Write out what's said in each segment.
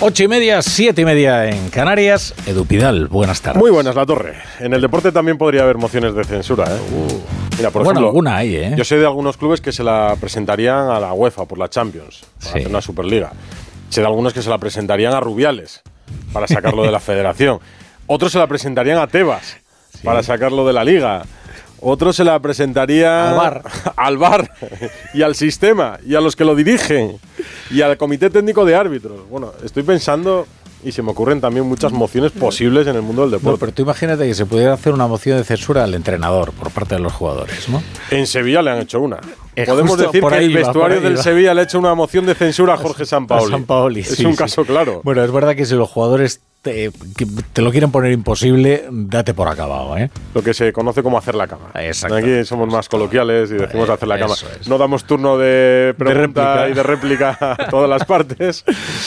Ocho y media, siete y media en Canarias. Edupidal, buenas tardes. Muy buenas, La Torre. En el deporte también podría haber mociones de censura. ¿eh? Uh. Mira, por bueno, ejemplo, alguna hay, ¿eh? Yo sé de algunos clubes que se la presentarían a la UEFA por la Champions, para hacer una Superliga. Sé de algunos que se la presentarían a Rubiales para sacarlo de la federación. Otros se la presentarían a Tebas para sacarlo de la liga. Otros se la presentarían al bar. al bar y al sistema y a los que lo dirigen y al comité técnico de árbitros. Bueno, estoy pensando y se me ocurren también muchas mociones posibles en el mundo del deporte. pero tú imagínate que se pudiera hacer una moción de censura al entrenador por parte de los jugadores, ¿no? En Sevilla le han hecho una. Podemos decir que el vestuario del Sevilla le ha hecho una moción de censura a Jorge Sampaoli. es un caso claro. Bueno, es verdad que si los jugadores te, te, lo quieren poner imposible, date por acabado. ¿eh? Lo que se conoce como hacer la cama. Exacto. Aquí somos más coloquiales y decimos hacer la cama. No damos turno de pregunta y de réplica a todas las partes,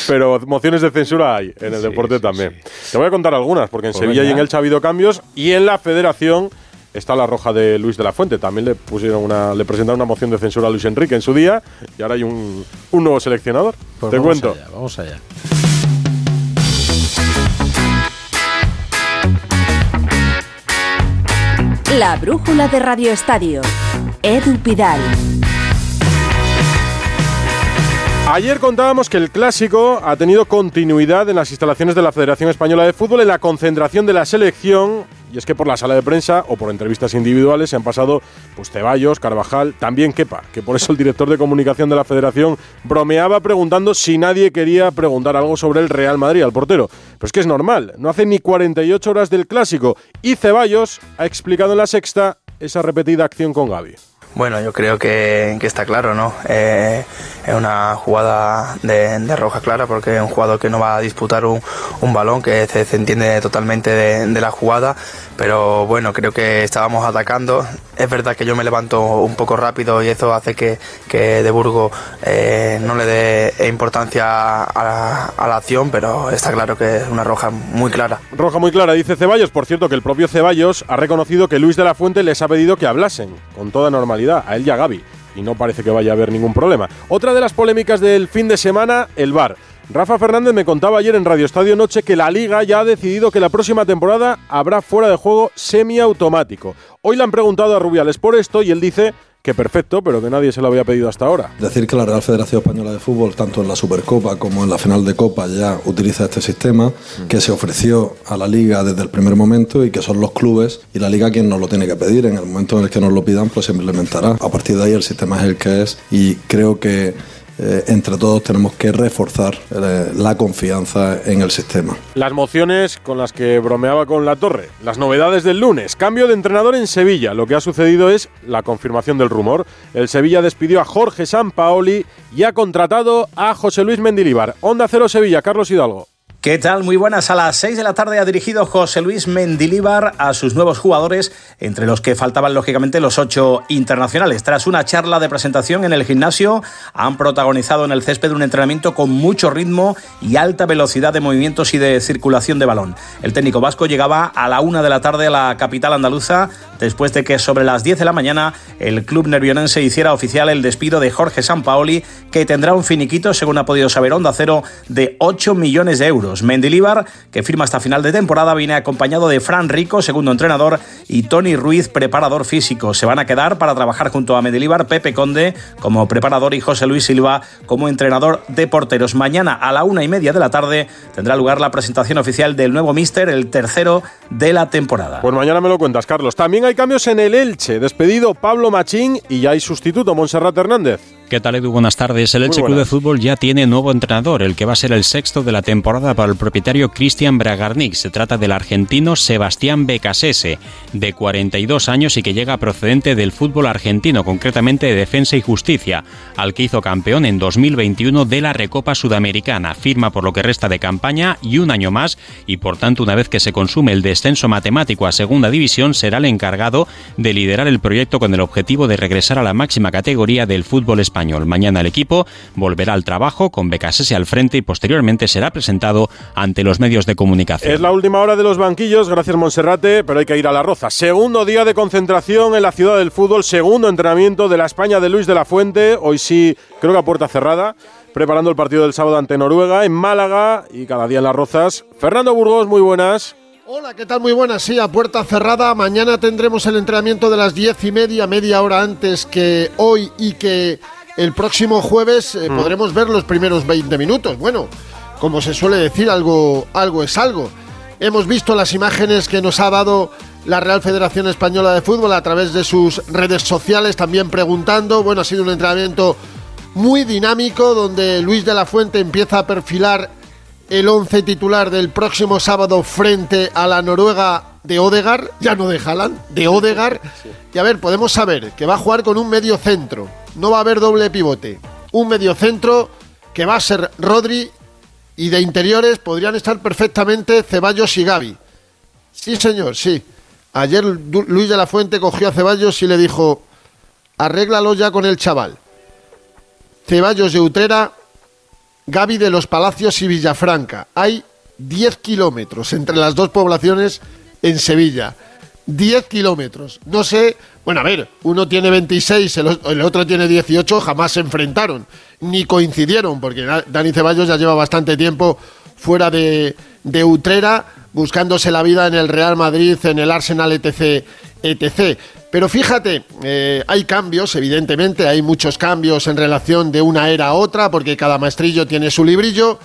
pero mociones de censura hay en el deporte también. Te voy a contar algunas, porque en pues Sevilla y en Elche ha habido cambios y en la federación está la roja de Luis de la Fuente. También le pusieron una, le presentaron una moción de censura a Luis Enrique en su día y ahora hay un, un nuevo seleccionador. Pues Te cuento. vamos allá. La brújula de Radio Estadio. Edu Pidal. Ayer contábamos que el clásico ha tenido continuidad en las instalaciones de la Federación Española de Fútbol en la concentración de la selección y es que por la sala de prensa o por entrevistas individuales se han pasado pues Ceballos, Carvajal, también Kepa, que por eso el director de comunicación de la federación bromeaba preguntando si nadie quería preguntar algo sobre el Real Madrid al portero. Pero es que es normal, no hace ni 48 horas del clásico y Ceballos ha explicado en la sexta esa repetida acción con Gaby. Bueno, yo creo que, está claro, ¿no? Eh, es una jugada de, roja clara porque es un jugador que no va a disputar un, balón, que se, entiende totalmente de, la jugada, pero bueno, creo que estábamos atacando. Es verdad que yo me levanto un poco rápido y eso hace que, De Burgo eh, no le dé importancia a la, acción, pero está claro que es una roja muy clara. Roja muy clara, dice Ceballos. Por cierto, que el propio Ceballos ha reconocido que Luis de la Fuente les ha pedido que hablasen con toda normalidad a él y a Gaby. Y no parece que vaya a haber ningún problema. Otra de las polémicas del fin de semana, el VAR. Rafa Fernández me contaba ayer en Radio Estadio Noche que la liga ya ha decidido que la próxima temporada habrá fuera de juego semiautomático. Hoy le han preguntado a Rubiales por esto y él dice que perfecto, pero que nadie se lo había pedido hasta ahora. Decir que la Real Federación Española de Fútbol, tanto en la Supercopa como en la final de Copa, ya utiliza este sistema mm. que se ofreció a la Liga desde el primer momento y que son los clubes y la Liga quien nos lo tiene que pedir. En el momento en el que nos lo pidan, pues se implementará. A partir de ahí el sistema es el que es y creo que eh, entre todos tenemos que reforzar eh, la confianza en el sistema. Las mociones con las que bromeaba con la torre, las novedades del lunes, cambio de entrenador en Sevilla. Lo que ha sucedido es la confirmación del rumor. El Sevilla despidió a Jorge Sampaoli y ha contratado a José Luis Mendilibar. Onda Cero Sevilla, Carlos Hidalgo. ¿Qué tal? Muy buenas. A las 6 de la tarde ha dirigido José Luis Mendilíbar a sus nuevos jugadores, entre los que faltaban lógicamente los ocho internacionales. Tras una charla de presentación en el gimnasio, han protagonizado en el césped un entrenamiento con mucho ritmo y alta velocidad de movimientos y de circulación de balón. El técnico vasco llegaba a la una de la tarde a la capital andaluza, después de que sobre las 10 de la mañana el club nervionense hiciera oficial el despido de Jorge Sampaoli, que tendrá un finiquito, según ha podido saber Onda Cero, de 8 millones de euros. Mendilibar, que firma hasta final de temporada, viene acompañado de Fran Rico, segundo entrenador, y Tony Ruiz, preparador físico. Se van a quedar para trabajar junto a Mendilibar, Pepe Conde como preparador y José Luis Silva como entrenador de porteros. Mañana a la una y media de la tarde tendrá lugar la presentación oficial del nuevo Mister, el tercero de la temporada. Pues mañana me lo cuentas, Carlos. También hay cambios en el Elche. Despedido Pablo Machín y ya hay sustituto, Monserrat Hernández. ¿Qué tal Edu? Buenas tardes. El Elche Club de Fútbol ya tiene nuevo entrenador, el que va a ser el sexto de la temporada para el propietario Cristian Bragarnik. Se trata del argentino Sebastián Becasese, de 42 años y que llega procedente del fútbol argentino, concretamente de Defensa y Justicia, al que hizo campeón en 2021 de la Recopa Sudamericana. Firma por lo que resta de campaña y un año más y por tanto una vez que se consume el descenso matemático a segunda división será el encargado de liderar el proyecto con el objetivo de regresar a la máxima categoría del fútbol español español. Mañana el equipo volverá al trabajo con BKSS al frente y posteriormente será presentado ante los medios de comunicación. Es la última hora de los banquillos, gracias Monserrate, pero hay que ir a la Roza. Segundo día de concentración en la ciudad del fútbol, segundo entrenamiento de la España de Luis de la Fuente, hoy sí creo que a puerta cerrada, preparando el partido del sábado ante Noruega en Málaga y cada día en las Rozas. Fernando Burgos, muy buenas. Hola, ¿qué tal? Muy buenas. Sí, a puerta cerrada. Mañana tendremos el entrenamiento de las diez y media, media hora antes que hoy y que el próximo jueves eh, mm. podremos ver los primeros 20 minutos. Bueno, como se suele decir, algo, algo es algo. Hemos visto las imágenes que nos ha dado la Real Federación Española de Fútbol a través de sus redes sociales, también preguntando. Bueno, ha sido un entrenamiento muy dinámico donde Luis de la Fuente empieza a perfilar el once titular del próximo sábado frente a la Noruega de Odegar, ya no de Haaland, de Odegar. Y a ver, podemos saber que va a jugar con un medio centro, no va a haber doble pivote. Un medio centro que va a ser Rodri y de interiores podrían estar perfectamente Ceballos y Gaby. Sí, señor, sí. Ayer Luis de la Fuente cogió a Ceballos y le dijo, arréglalo ya con el chaval. Ceballos de Utrera Gaby de los Palacios y Villafranca. Hay 10 kilómetros entre las dos poblaciones en Sevilla. 10 kilómetros. No sé, bueno, a ver, uno tiene 26, el, otro tiene 18, jamás se enfrentaron, ni coincidieron, porque Dani Ceballos ya lleva bastante tiempo fuera de, de Utrera, buscándose la vida en el Real Madrid, en el Arsenal, etc. etc. Pero fíjate, eh, hay cambios, evidentemente, hay muchos cambios en relación de una era a otra, porque cada maestrillo tiene su librillo,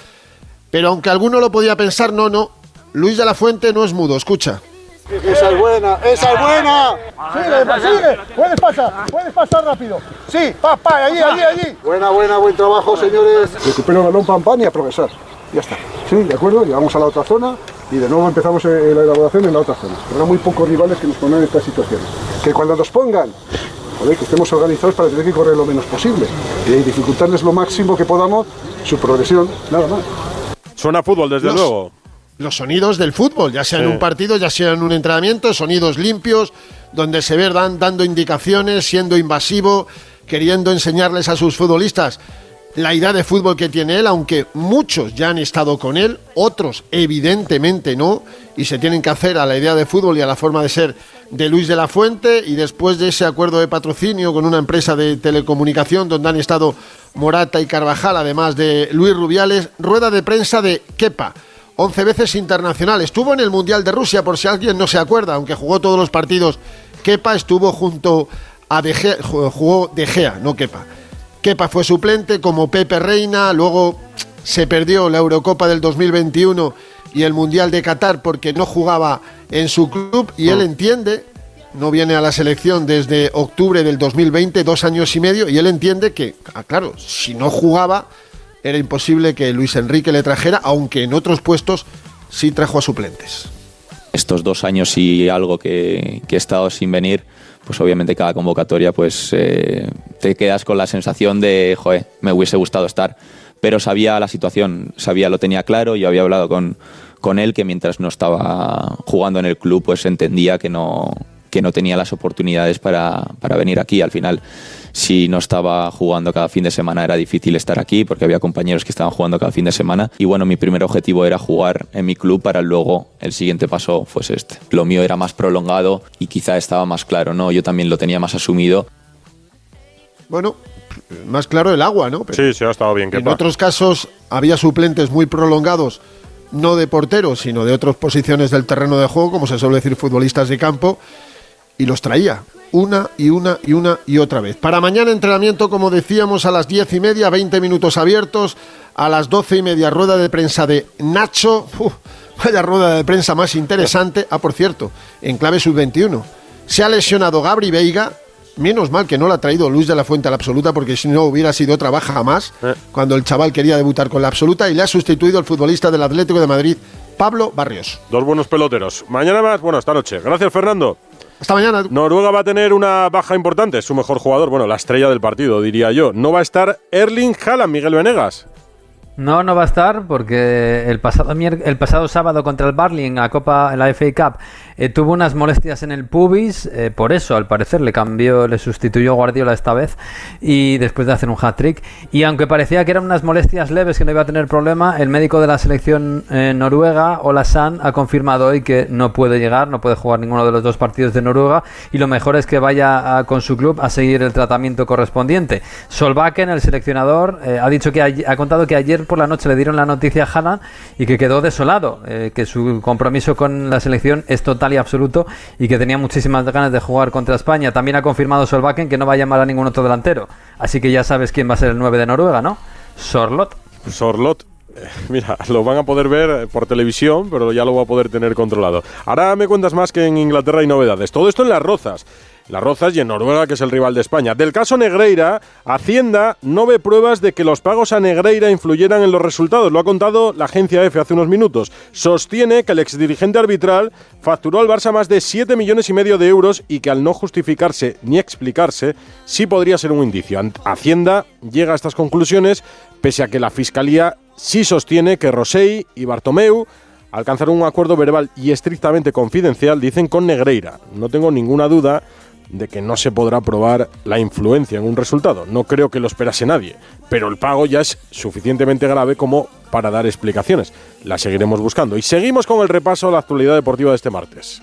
pero aunque alguno lo podía pensar, no, no, Luis de la Fuente no es mudo, escucha. Esa es buena, esa es buena. Sigue, sigue, puedes pasar, puedes pasar rápido. Sí, papá, allí, allí, allí. Buena, buena, buen trabajo, señores. Recupero el balón, pam, pam y a progresar. Ya está. Sí, de acuerdo, llegamos a la otra zona y de nuevo empezamos eh, la elaboración en la otra zona. Habrá muy pocos rivales que nos pongan en esta situación. Que cuando nos pongan, que estemos organizados para tener que correr lo menos posible y dificultarles lo máximo que podamos su progresión, nada más. Suena fútbol, desde luego. Los sonidos del fútbol, ya sea en un partido, ya sea en un entrenamiento, sonidos limpios, donde se ve dan, dando indicaciones, siendo invasivo, queriendo enseñarles a sus futbolistas la idea de fútbol que tiene él, aunque muchos ya han estado con él, otros evidentemente no, y se tienen que hacer a la idea de fútbol y a la forma de ser de Luis de la Fuente, y después de ese acuerdo de patrocinio con una empresa de telecomunicación donde han estado Morata y Carvajal, además de Luis Rubiales, rueda de prensa de Kepa. 11 veces internacional. Estuvo en el Mundial de Rusia, por si alguien no se acuerda, aunque jugó todos los partidos. Kepa estuvo junto a De Gea, jugó De Gea, no Kepa. Kepa fue suplente como Pepe Reina, luego se perdió la Eurocopa del 2021 y el Mundial de Qatar porque no jugaba en su club y él mm. entiende, no viene a la selección desde octubre del 2020, dos años y medio, y él entiende que, ah, claro, si no jugaba era imposible que Luis Enrique le trajera, aunque en otros puestos sí trajo a suplentes. Estos dos años y algo que, que he estado sin venir, pues obviamente cada convocatoria pues eh, te quedas con la sensación de, joder, me hubiese gustado estar. Pero sabía la situación, sabía, lo tenía claro, yo había hablado con, con él que mientras no estaba jugando en el club pues entendía que no, que no tenía las oportunidades para, para venir aquí. Al final si no estaba jugando cada fin de semana era difícil estar aquí porque había compañeros que estaban jugando cada fin de semana. Y bueno, mi primer objetivo era jugar en mi club para luego el siguiente paso fuese este. Lo mío era más prolongado y quizá estaba más claro, ¿no? Yo también lo tenía más asumido. Bueno, más claro el agua, ¿no? sí, sí, ha estado bien. En otros casos había suplentes muy prolongados, no de porteros, sino de otras posiciones del terreno de juego, como se suele decir, futbolistas de campo, y los traía una y una y una y otra vez. Para mañana entrenamiento, como decíamos, a las diez y media, 20 minutos abiertos, a las doce y media rueda de prensa de Nacho. vaya rueda de prensa más interesante. Ah, por cierto, en clave sub-21. Se ha lesionado Gabri Veiga. Menos mal que no la ha traído Luis de la Fuente a la absoluta, porque si no hubiera sido otra baja más, eh. cuando el chaval quería debutar con la absoluta, y le ha sustituido el futbolista del Atlético de Madrid, Pablo Barrios. Dos buenos peloteros. Mañana más, bueno, esta noche. Gracias, Fernando. Hasta mañana. Noruega va a tener una baja importante, su mejor jugador, bueno, la estrella del partido, diría yo. No va a estar Erling Haaland, Miguel Venegas. No, no va a estar porque el pasado, el pasado sábado contra el Barley en la Copa, en la FA Cup, eh, tuvo unas molestias en el pubis, eh, por eso al parecer le cambió, le sustituyó Guardiola esta vez y después de hacer un hat-trick. Y aunque parecía que eran unas molestias leves que no iba a tener problema, el médico de la selección eh, noruega, Olasan, ha confirmado hoy que no puede llegar, no puede jugar ninguno de los dos partidos de Noruega y lo mejor es que vaya con su club a seguir el tratamiento correspondiente. Solbakken, el seleccionador, ha dicho que ha contado que ayer por la noche le dieron la noticia a Haaland y que quedó desolado, que su compromiso con la selección es total absoluto y que tenía muchísimas ganas de jugar contra España. También ha confirmado Solbakken que no va a llamar a ningún otro delantero. Así que ya sabes quién va a ser el 9 de Noruega, ¿no? Sorlot. Sorlot. Eh, mira, lo van a poder ver por televisión, pero ya lo va a poder tener controlado. Ahora me cuentas más que en Inglaterra hay novedades. Todo esto en las rozas. Las Rozas y en Noruega, que es el rival de España. Del caso Negreira, Hacienda no ve pruebas de que los pagos a Negreira influyeran en los resultados. Lo ha contado la agencia EFE hace unos minutos. Sostiene que el exdirigente arbitral facturó al Barça más de 7 millones y medio de euros y que al no justificarse ni explicarse, sí podría ser un indicio. Hacienda llega a estas conclusiones pese a que la Fiscalía sí sostiene que Rosell y Bartomeu alcanzaron un acuerdo verbal y estrictamente confidencial, dicen, con Negreira. No tengo ninguna duda de que no se podrá probar la influencia en un resultado. No creo que lo esperase nadie, pero el pago ya es suficientemente grave como para dar explicaciones. La seguiremos buscando. Y seguimos con el repaso a la actualidad deportiva de este martes.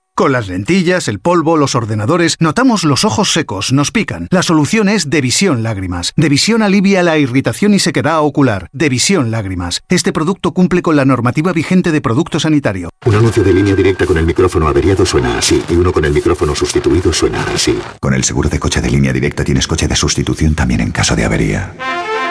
Con las lentillas, el polvo, los ordenadores, notamos los ojos secos, nos pican. La solución es Devisión Lágrimas. Devisión alivia la irritación y sequedad ocular. Devisión Lágrimas. Este producto cumple con la normativa vigente de producto sanitario. Un anuncio de línea directa con el micrófono averiado suena así y uno con el micrófono sustituido suena así. Con el seguro de coche de línea directa tienes coche de sustitución también en caso de avería.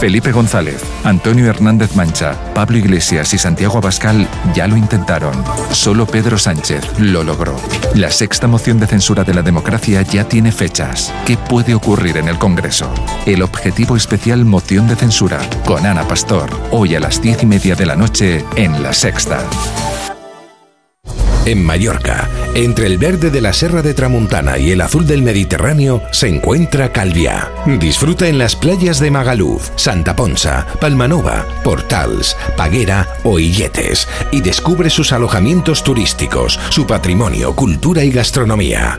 Felipe González, Antonio Hernández Mancha, Pablo Iglesias y Santiago Abascal ya lo intentaron. Solo Pedro Sánchez lo logró. La sexta moción de censura de la democracia ya tiene fechas. ¿Qué puede ocurrir en el Congreso? El objetivo especial moción de censura con Ana Pastor, hoy a las diez y media de la noche en La Sexta. En Mallorca, entre el verde de la Serra de Tramuntana y el azul del Mediterráneo, se encuentra Calviá. Disfruta en las playas de Magaluf, Santa Ponsa, Palmanova, Portals, Paguera o Illetes y descubre sus alojamientos turísticos, su patrimonio, cultura y gastronomía.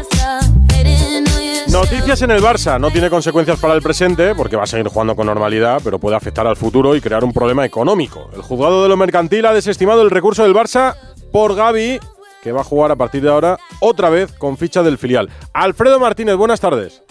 Noticias en el Barça. No tiene consecuencias para el presente porque va a seguir jugando con normalidad, pero puede afectar al futuro y crear un problema económico. El juzgado de lo mercantil ha desestimado el recurso del Barça por Gaby, que va a jugar a partir de ahora otra vez con ficha del filial. Alfredo Martínez, buenas tardes.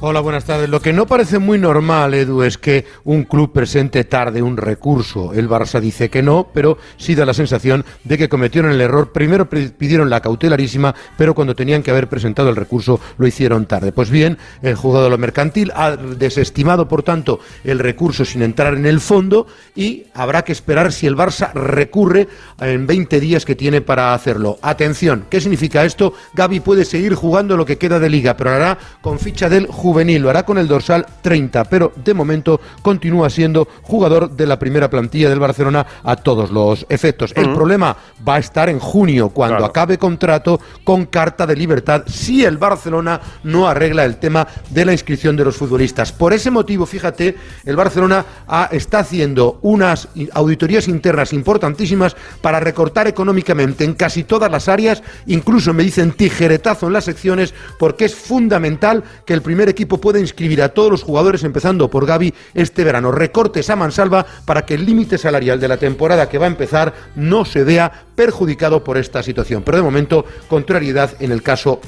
Hola, buenas tardes. Lo que no parece muy normal, Edu, es que un club presente tarde un recurso. El Barça dice que no, pero sí da la sensación de que cometieron el error. Primero pidieron la cautelarísima, pero cuando tenían que haber presentado el recurso lo hicieron tarde. Pues bien, el juzgado de lo mercantil ha desestimado, por tanto, el recurso sin entrar en el fondo y habrá que esperar si el Barça recurre en 20 días que tiene para hacerlo. Atención, ¿qué significa esto? Gaby puede seguir jugando lo que queda de liga, pero hará con ficha del juzgado juvenil, lo hará con el dorsal 30, pero de momento continúa siendo jugador de la primera plantilla del Barcelona a todos los efectos. El problema va a estar en junio, cuando acabe contrato con carta de libertad, si el Barcelona no arregla el tema de la inscripción de los futbolistas. Por ese motivo, fíjate, el Barcelona está haciendo unas auditorías internas importantísimas para recortar económicamente en casi todas las áreas, incluso me dicen tijeretazo en las secciones, porque es fundamental que el primer equipo pueda inscribir a todos los jugadores, empezando por Gaby, este verano. Recortes a mansalva para que el límite salarial de la temporada que va a empezar no se vea perjudicado por esta situación. Pero de momento, contrariedad en el caso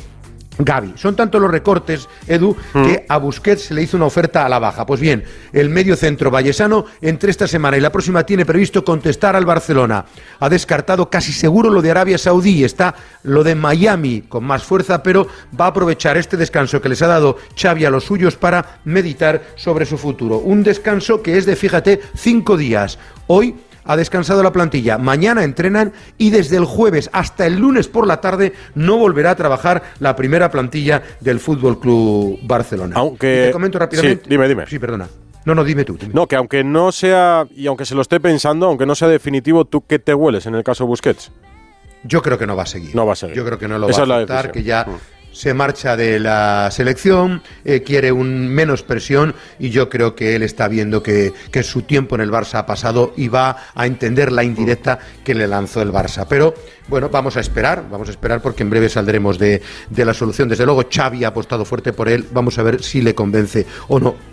Gaby. Son tantos los recortes, Edu, mm. que a Busquets se le hizo una oferta a la baja. Pues bien, el medio centro vallesano entre esta semana y la próxima tiene previsto contestar al Barcelona. Ha descartado casi seguro lo de Arabia Saudí, está lo de Miami con más fuerza, pero va a aprovechar este descanso que les ha dado Xavi a los suyos para meditar sobre su futuro. Un descanso que es de, fíjate, cinco días. Hoy ha descansado la plantilla. Mañana entrenan y desde el jueves hasta el lunes por la tarde no volverá a trabajar la primera plantilla del Fútbol Club Barcelona. Aunque. te comento rápidamente. Sí, dime, dime. Sí, perdona. No, no, dime tú. No, que aunque no sea, y aunque se lo esté pensando, aunque no sea definitivo, ¿tú qué te hueles en el caso Busquets? Yo creo que no va a seguir. No va a seguir. Yo creo que no lo va a aceptar, que ya mm se marcha de la selección, eh, quiere un menos presión y yo creo que él está viendo que, su tiempo en el Barça ha pasado y va a entender la indirecta que le lanzó el Barça. Pero bueno, vamos a esperar, vamos a esperar porque en breve saldremos de, de la solución. Desde luego Xavi ha apostado fuerte por él, vamos a ver si le convence o no.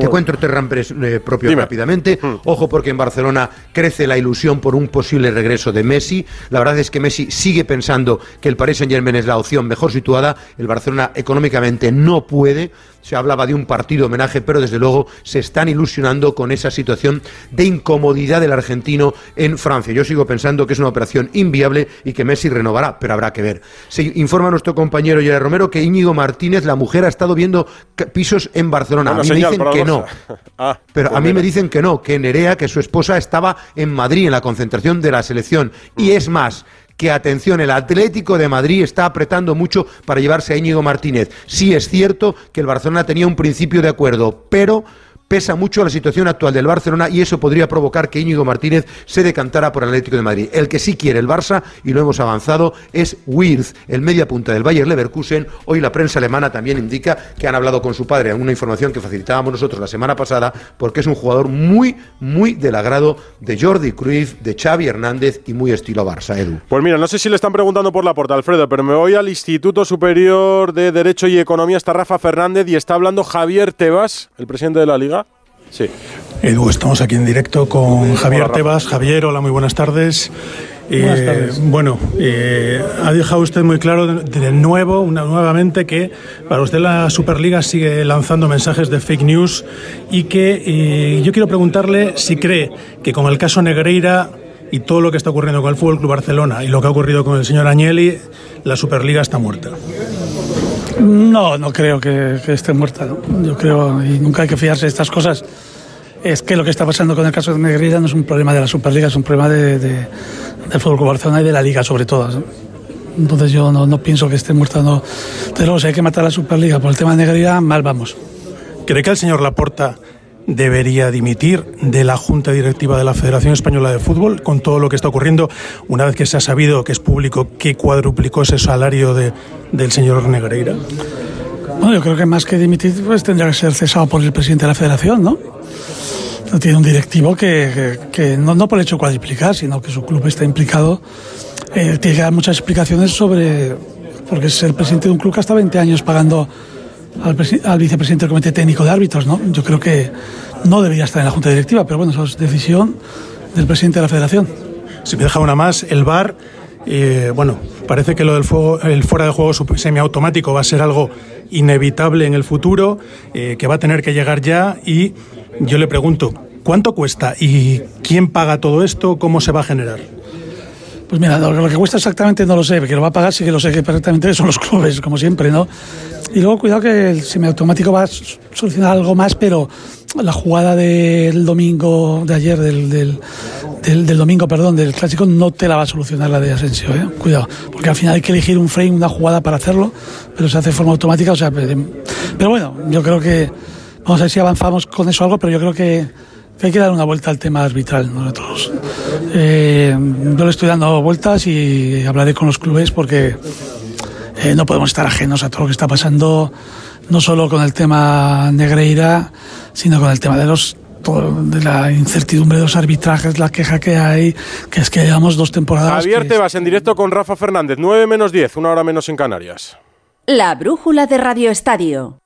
Te cuento Terrampres eh, propio rápidamente. Ojo porque en Barcelona crece la ilusión por un posible regreso de Messi. La verdad es que Messi sigue pensando que el Paris Saint-Germain es la opción mejor situada. El Barcelona económicamente no puede se hablaba de un partido homenaje, pero desde luego se están ilusionando con esa situación de incomodidad del argentino en Francia. Yo sigo pensando que es una operación inviable y que Messi renovará, pero habrá que ver. Se informa nuestro compañero Yara Romero que Íñigo Martínez, la mujer, ha estado viendo pisos en Barcelona. a mí me dicen que no. Ah, pero pues a mí me dicen que no, que Nerea, que su esposa, estaba en Madrid en la concentración de la selección. Y es más, que, atención, el Atlético de Madrid está apretando mucho para llevarse a Íñigo Martínez. Sí es cierto que el Barcelona tenía un principio de acuerdo, pero pesa mucho la situación actual del Barcelona y eso podría provocar que Íñigo Martínez se decantara por el Atlético de Madrid. El que sí quiere el Barça, y lo hemos avanzado, es Wirth, el media punta del Bayer Leverkusen. Hoy la prensa alemana también indica que han hablado con su padre, una información que facilitábamos nosotros la semana pasada, porque es un jugador muy, muy del agrado de Jordi Cruyff, de Xavi Hernández y muy estilo Barça, Edu. Pues mira, no sé si le están preguntando por la puerta, Alfredo, pero me voy al Instituto Superior de Derecho y Economía, está Rafa Fernández y está hablando Javier Tebas, el presidente de la Liga. Sí. Edu, estamos aquí en directo con Javier Tebas. Javier, hola, muy buenas tardes. Buenas eh, tardes. bueno, eh, ha dejado usted muy claro de, nuevo, una, nuevamente, que para usted la Superliga sigue lanzando mensajes de fake news y que eh, yo quiero preguntarle si cree que con el caso Negreira y todo lo que está ocurriendo con el Fútbol Club Barcelona y lo que ha ocurrido con el señor Agnelli, la Superliga está muerta. No, no creo que, esté muerta. Yo creo, y nunca hay que fiarse de estas cosas. Es que lo que está pasando con el caso de Negreira no es un problema de la Superliga, es un problema de, del Fútbol Barcelona y de la Liga sobre todo. Entonces yo no, pienso que esté muerta. No. Pero si hay que matar a la Superliga por el tema de Negreira, mal vamos. ¿Cree que el señor Laporta debería dimitir de la Junta Directiva de la Federación Española de Fútbol con todo lo que está ocurriendo, una vez que se ha sabido que es público que cuadruplicó ese salario de, del señor Negreira? Bueno, yo creo que más que dimitir, pues tendría que ser cesado por el presidente de la Federación, ¿no? Tiene un directivo que, que, no, no, por el hecho de cuadruplicar, sino que su club está implicado. Eh, tiene que dar muchas explicaciones sobre. porque es el presidente de un club que hasta 20 años pagando al, vicepresidente del Comité Técnico de Árbitros, ¿no? Yo creo que no debería estar en la Junta Directiva, pero bueno, eso es decisión del presidente de la Federación. Si me deja una más, el VAR, eh, bueno, parece que lo del fuego, el fuera de juego semiautomático va a ser algo inevitable en el futuro, eh, que va a tener que llegar ya y yo le pregunto, ¿cuánto cuesta y quién paga todo esto? ¿Cómo se va a generar? Pues mira, lo que cuesta exactamente no lo sé, que lo va a pagar sí que lo sé que perfectamente son los clubes, como siempre, ¿no? Y luego cuidado que el semiautomático va a solucionar algo más, pero la jugada del domingo de ayer del, del, del domingo, perdón, del clásico, no te la va a solucionar la de Asensio, ¿eh? cuidado, porque al final hay que elegir un frame, una jugada para hacerlo, pero se hace de forma automática, o sea, pero, bueno, yo creo que vamos a ver si avanzamos con eso algo, pero yo creo que hay que dar una vuelta al tema arbitral nosotros. Eh, yo le estoy dando vueltas y hablaré con los clubes porque eh, no podemos estar ajenos a todo lo que está pasando, no solo con el tema Negreira, sino con el tema de los todo- de la incertidumbre de los arbitrajes, la queja que hay, que es que llevamos dos temporadas. Javier que- Tebas en directo con Rafa Fernández, 9 menos 10, una hora menos en Canarias. La brújula de Radio Estadio.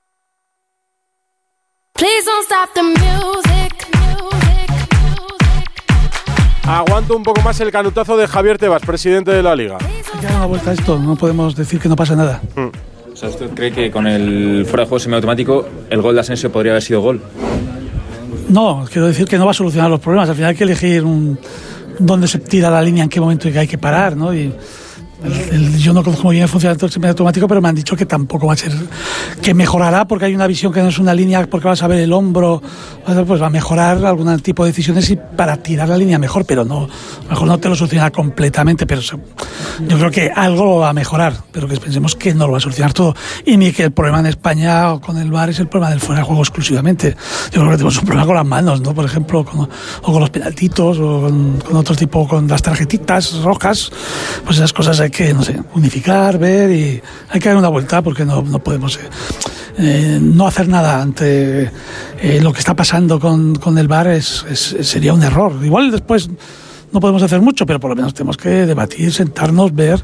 Please don't stop the music. Aguanto un poco más el canutazo de Javier Tebas, presidente de la Liga. Dar una vuelta a esto, no podemos decir que no pasa nada. O sea, ¿usted cree que con el fuera de juego semiautomático el gol de Asensio podría haber sido gol? No, quiero decir que no va a solucionar los problemas. Al final hay que elegir un, dónde se tira la línea, en qué momento hay que parar, ¿no? Y el- el- yo no conozco muy bien el funcionamiento del semiautomático, pero me han dicho que tampoco va a ser, que mejorará porque hay una visión que no es una línea porque vas a ver el hombro, pues va a mejorar algún tipo de decisiones y para tirar la línea mejor, pero no, mejor no te lo soluciona completamente, pero yo creo que algo va a mejorar, pero que pensemos que no lo va a solucionar todo. Y ni que el problema en España o con el VAR es el problema del fuera de juego exclusivamente. Yo creo que tenemos un problema con las manos, ¿no? Por ejemplo, con- o con los penaltitos, o con, con otros tipos, con las tarjetitas rojas. Pues esas cosas hay que, no sé, unificar, ver y hay que dar una vuelta porque no, no podemos. eh, eh, no hacer nada ante eh, lo que está pasando con, con el VAR es, es- sería un error. Igual después no podemos hacer mucho, pero por lo menos tenemos que debatir, sentarnos, ver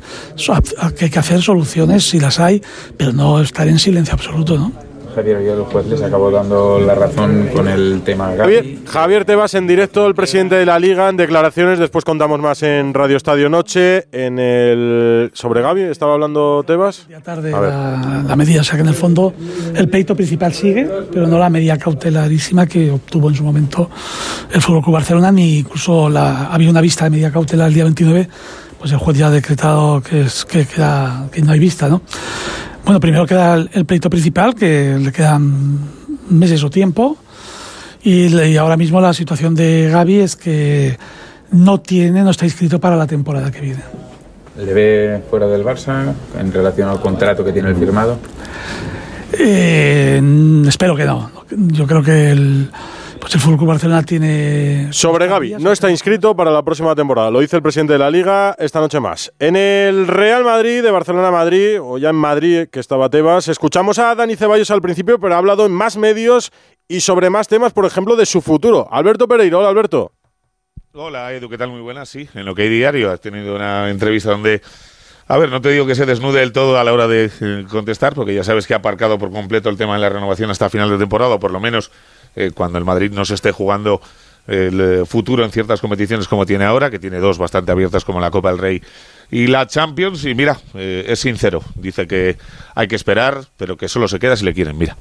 que hay que hacer soluciones si las hay, pero no estar en silencio absoluto, ¿no? Javier, el juez les acabó dando la razón con el tema Gavi. Javier, Javier Tebas en directo, el presidente de la Liga, en declaraciones. Después contamos más en Radio Estadio Noche. En el sobre Gaby, ¿estaba hablando Tebas? tarde A ver. la, la medida, o sea que en el fondo el pleito principal sigue, pero no la medida cautelarísima que obtuvo en su momento el Fútbol Club Barcelona, ni incluso la, había una vista de medida cautelar el día 29, pues el juez ya ha decretado que, es, que, queda, que no hay vista, ¿no? Bueno, primero queda el, el pleito principal, que le quedan meses o tiempo, y, ahora mismo la situación de Gaby es que no tiene, no está inscrito para la temporada que viene. ¿Le ve fuera del Barça en relación al contrato que tiene el firmado? Eh, espero que no. Yo creo que el, pues el Fútbol Barcelona tiene Sobre Gaby, no está inscrito para la próxima temporada. Lo dice el presidente de la Liga esta noche más. En el Real Madrid, de Barcelona a Madrid, o ya en Madrid, que estaba Tebas, escuchamos a Dani Ceballos al principio, pero ha hablado en más medios y sobre más temas, por ejemplo, de su futuro. Alberto Pereiro, hola Alberto. Hola Edu, ¿qué tal? Muy buenas, sí. En lo que hay diario has tenido una entrevista donde, a ver, no te digo que se desnude del todo a la hora de eh, contestar, porque ya sabes que ha aparcado por completo el tema de la renovación hasta final de temporada, o por lo menos eh, cuando el Madrid no se esté jugando el eh, futuro en ciertas competiciones como tiene ahora, que tiene dos bastante abiertas como la Copa del Rey y la Champions. Y mira, eh, es sincero, dice que hay que esperar, pero que solo se queda si le quieren, mira.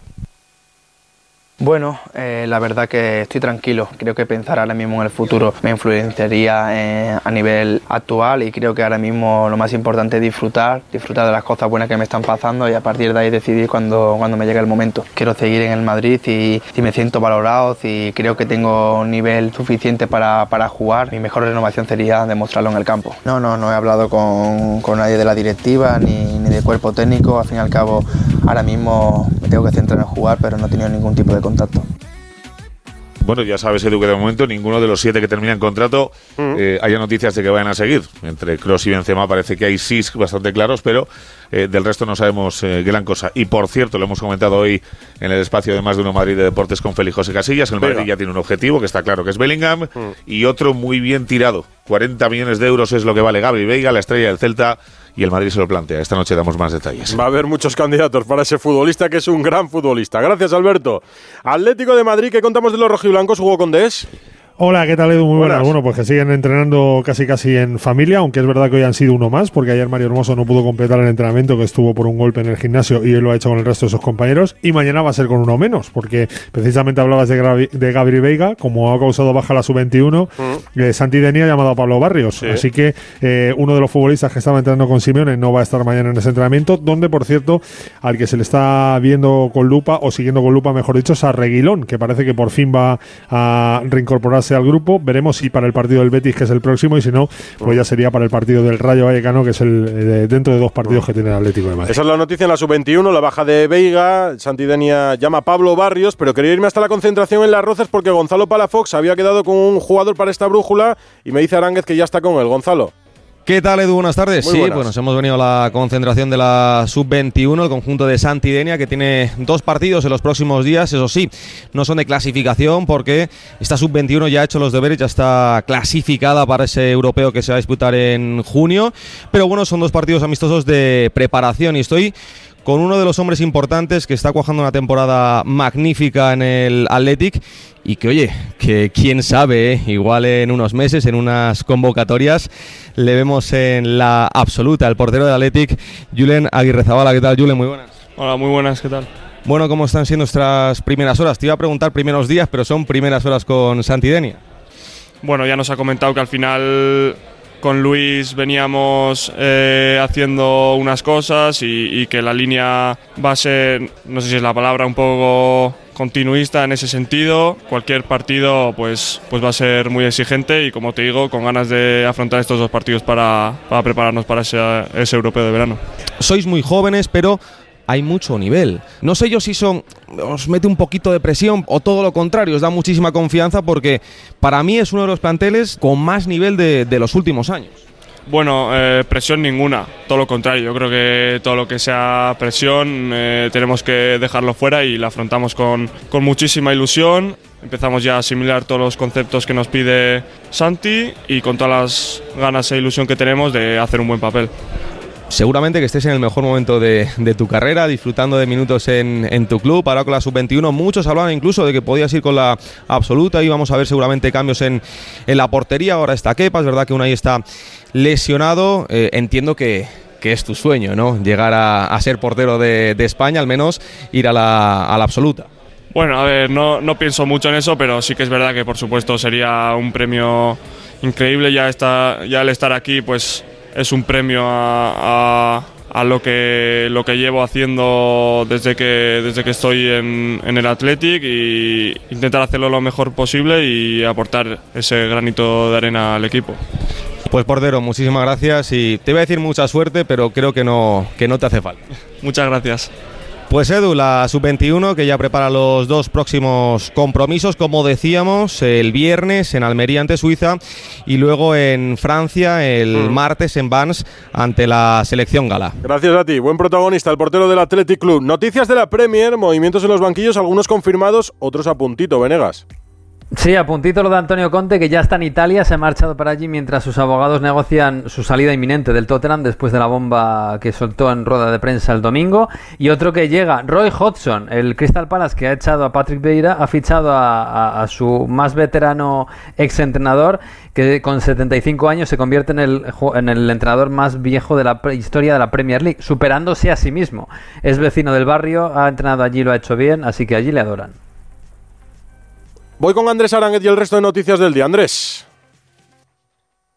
Bueno, eh, la verdad que estoy tranquilo. Creo que pensar ahora mismo en el futuro me influenciaría eh, a nivel actual y creo que ahora mismo lo más importante es disfrutar, disfrutar de las cosas buenas que me están pasando y a partir de ahí decidir cuando, cuando me llegue el momento. Quiero seguir en el Madrid y, y me siento valorado y creo que tengo un nivel suficiente para, para jugar. Mi mejor renovación sería demostrarlo en el campo. No, no, no he hablado con, con nadie de la directiva ni, ni de cuerpo técnico. Al fin y al cabo, ahora mismo me tengo que centrar en jugar, pero no he tenido ningún tipo de contacto. Bueno, ya sabes, Edu, que de momento ninguno de los siete que terminan contrato eh, haya noticias de que vayan a seguir. Entre Cross y Benzema parece que hay sí bastante claros, pero eh, del resto no sabemos eh, gran cosa. Y por cierto, lo hemos comentado hoy en el espacio de Más de Uno Madrid de Deportes con Félix José Casillas. El Madrid Venga. ya tiene un objetivo, que está claro que es Bellingham, y otro muy bien tirado. 40 millones de euros es lo que vale Gaby Veiga, la estrella del Celta, y el Madrid se lo plantea. Esta noche damos más detalles. Va a haber muchos candidatos para ese futbolista que es un gran futbolista. Gracias, Alberto. Atlético de Madrid, ¿qué contamos de los rojiblancos? ¿Jugó con Des? Hola, ¿qué tal Edu? Muy buenas. Buenas. Bueno, pues que siguen entrenando casi casi en familia, aunque es verdad que hoy han sido uno más, porque ayer Mario Hermoso no pudo completar el entrenamiento que estuvo por un golpe en el gimnasio y él lo ha hecho con el resto de sus compañeros. Y mañana va a ser con uno menos, porque precisamente hablabas de, Gravi- de Gabri Veiga, como ha causado baja la sub-21, eh, Santi Deni ha llamado a Pablo Barrios. Sí. Así que eh, uno de los futbolistas que estaba entrenando con Simeone no va a estar mañana en ese entrenamiento, donde por cierto, al que se le está viendo con lupa, o siguiendo con lupa, mejor dicho, es a Reguilón, que parece que por fin va a reincorporarse al grupo. Veremos si para el partido del Betis, que es el próximo, y si no, pues ya sería para el partido del Rayo Vallecano, que es el eh, dentro de dos partidos que tiene el Atlético de Madrid. Esa es la noticia en la sub-21, la baja de Veiga. Santidenia llama a Pablo Barrios, pero quería irme hasta la concentración en las Rozas porque Gonzalo Palafox había quedado con un jugador para esta brújula y me dice Aránguez que ya está con él. Gonzalo. ¿Qué tal, Edu? Buenas tardes. Muy sí, buenas. pues nos hemos venido a la concentración de la Sub-21, el conjunto de Santidenia, que tiene dos partidos en los próximos días. Eso sí, no son de clasificación porque esta Sub-21 ya ha hecho los deberes, ya está clasificada para ese europeo que se va a disputar en junio. Pero bueno, son dos partidos amistosos de preparación y estoy con uno de los hombres importantes que está cuajando una temporada magnífica en el Athletic y que oye, que quién sabe, ¿eh? igual en unos meses, en unas convocatorias, le vemos en la absoluta, el portero del Athletic, Julen Aguirre Zabala. ¿Qué tal, Julen? Muy buenas. Hola, muy buenas, ¿qué tal? Bueno, ¿cómo están siendo nuestras primeras horas? Te iba a preguntar primeros días, pero son primeras horas con Santidenia. Bueno, ya nos ha comentado que al final con Luis veníamos eh, haciendo unas cosas y, que la línea va a ser, no sé si es la palabra, un poco continuista en ese sentido. Cualquier partido pues, pues va a ser muy exigente y como te digo, con ganas de afrontar estos dos partidos para, para prepararnos para ese europeo de verano. Sois muy jóvenes, pero hay mucho nivel. No sé yo si son os mete un poquito de presión o todo lo contrario, os da muchísima confianza porque para mí es uno de los planteles con más nivel de, de los últimos años. Bueno, eh, presión ninguna, todo lo contrario. Yo creo que todo lo que sea presión eh, tenemos que dejarlo fuera y la afrontamos con, con muchísima ilusión. Empezamos ya a asimilar todos los conceptos que nos pide Santi y con todas las ganas e ilusión que tenemos de hacer un buen papel. Seguramente que estés en el mejor momento de, de tu carrera, disfrutando de minutos en, en, tu club. Ahora con la sub-21, muchos hablaban incluso de que podías ir con la absoluta y vamos a ver seguramente cambios en, en la portería. Ahora está Kepa, es verdad que Unai está lesionado. Eh, entiendo que, que, es tu sueño, ¿no? Llegar a, a ser portero de, de, España, al menos ir a la, a la absoluta. Bueno, a ver, no, no pienso mucho en eso, pero sí que es verdad que por supuesto sería un premio increíble ya, está, ya el estar aquí, pues es un premio a, a, a, lo, que, lo que llevo haciendo desde que, desde que estoy en, en, el Athletic y intentar hacerlo lo mejor posible y aportar ese granito de arena al equipo. Pues portero, muchísimas gracias y te iba a decir mucha suerte, pero creo que no, que no te hace falta. Muchas gracias. Pues Edu, la sub-21 que ya prepara los dos próximos compromisos, como decíamos, el viernes en Almería ante Suiza y luego en Francia el mm. martes en Vans ante la selección gala. Gracias a ti, buen protagonista, el portero del Athletic Club. Noticias de la Premier, movimientos en los banquillos, algunos confirmados, otros a puntito, Venegas. Sí, a puntito lo de Antonio Conte, que ya está en Italia, se ha marchado para allí mientras sus abogados negocian su salida inminente del Tottenham después de la bomba que soltó en rueda de prensa el domingo. Y otro que llega, Roy Hodgson, el Crystal Palace que ha echado a Patrick Vieira, ha fichado a, su más veterano exentrenador, que con 75 años se convierte en el, en el entrenador más viejo de la historia de la Premier League, superándose a sí mismo. Es vecino del barrio, ha entrenado allí, lo ha hecho bien, así que allí le adoran. Voy con Andrés Aránguez y el resto de noticias del día. Andrés.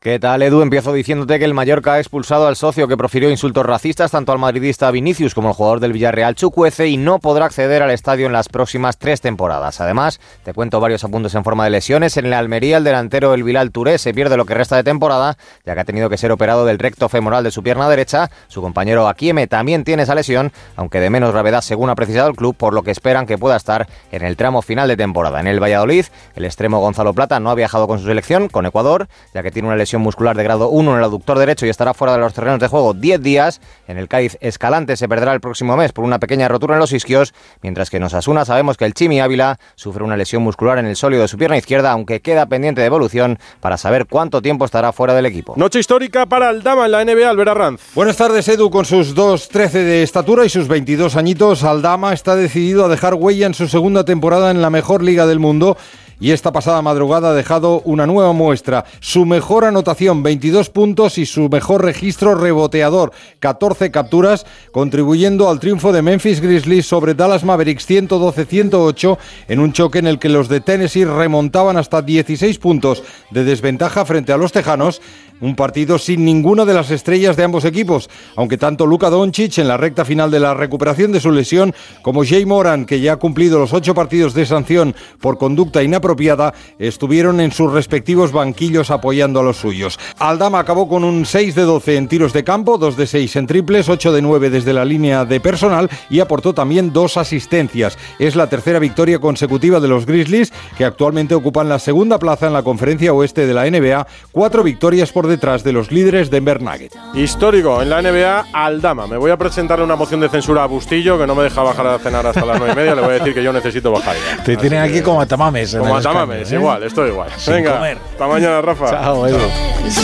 ¿Qué tal, Edu? Empiezo diciéndote que el Mallorca ha expulsado al socio que profirió insultos racistas tanto al madridista Vinicius como al jugador del Villarreal Chucuece y no podrá acceder al estadio en las próximas tres temporadas. Además, te cuento varios apuntes en forma de lesiones. En el Almería, el delantero el Bilal Touré se pierde lo que resta de temporada, ya que ha tenido que ser operado del recto femoral de su pierna derecha. Su compañero Akieme también tiene esa lesión, aunque de menos gravedad según ha precisado el club, por lo que esperan que pueda estar en el tramo final de temporada. En el Valladolid, el extremo Gonzalo Plata no ha viajado con su selección, con Ecuador, ya que tiene una lesión muscular de grado 1 en el aductor derecho y estará fuera de los terrenos de juego 10 días. En el Cádiz Escalante se perderá el próximo mes por una pequeña rotura en los isquios, mientras que en Osasuna sabemos que el Chimi Ávila sufre una lesión muscular en el sólido de su pierna izquierda, aunque queda pendiente de evolución para saber cuánto tiempo estará fuera del equipo. Noche histórica para Aldama en la NBA, Albert Arranz. Buenas tardes, Edu. Con sus 2.13 de estatura y sus 22 añitos, Aldama está decidido a dejar huella en su segunda temporada en la mejor liga del mundo y esta pasada madrugada ha dejado una nueva muestra. Su mejor anotación, 22 puntos y su mejor registro reboteador, 14 capturas, contribuyendo al triunfo de Memphis Grizzlies sobre Dallas Mavericks 112-108 en un choque en el que los de Tennessee remontaban hasta 16 puntos de desventaja frente a los Tejanos. Un partido sin ninguna de las estrellas de ambos equipos, aunque tanto Luka Doncic en la recta final de la recuperación de su lesión como Jay Moran, que ya ha cumplido los ocho partidos de sanción por conducta inapropiada, inapropiada estuvieron en sus respectivos banquillos apoyando a los suyos. Aldama acabó con un 6 de 12 en tiros de campo, 2 de 6 en triples, 8 de 9 desde la línea de personal y aportó también dos asistencias. Es la tercera victoria consecutiva de los Grizzlies, que actualmente ocupan la segunda plaza en la conferencia oeste de la NBA, cuatro victorias por detrás de los líderes Denver Nuggets. Histórico en la NBA, Aldama. Me voy a presentarle una moción de censura a Bustillo, que no me deja bajar a cenar hasta las 9 y media. Le voy a decir que yo necesito bajar ya. Te Así tienen que- aquí como a tamames. Como el a Tamames, escaño, ¿eh? igual, estoy igual. Sin Venga, comer. hasta mañana, Rafa. Chao, Edu. It's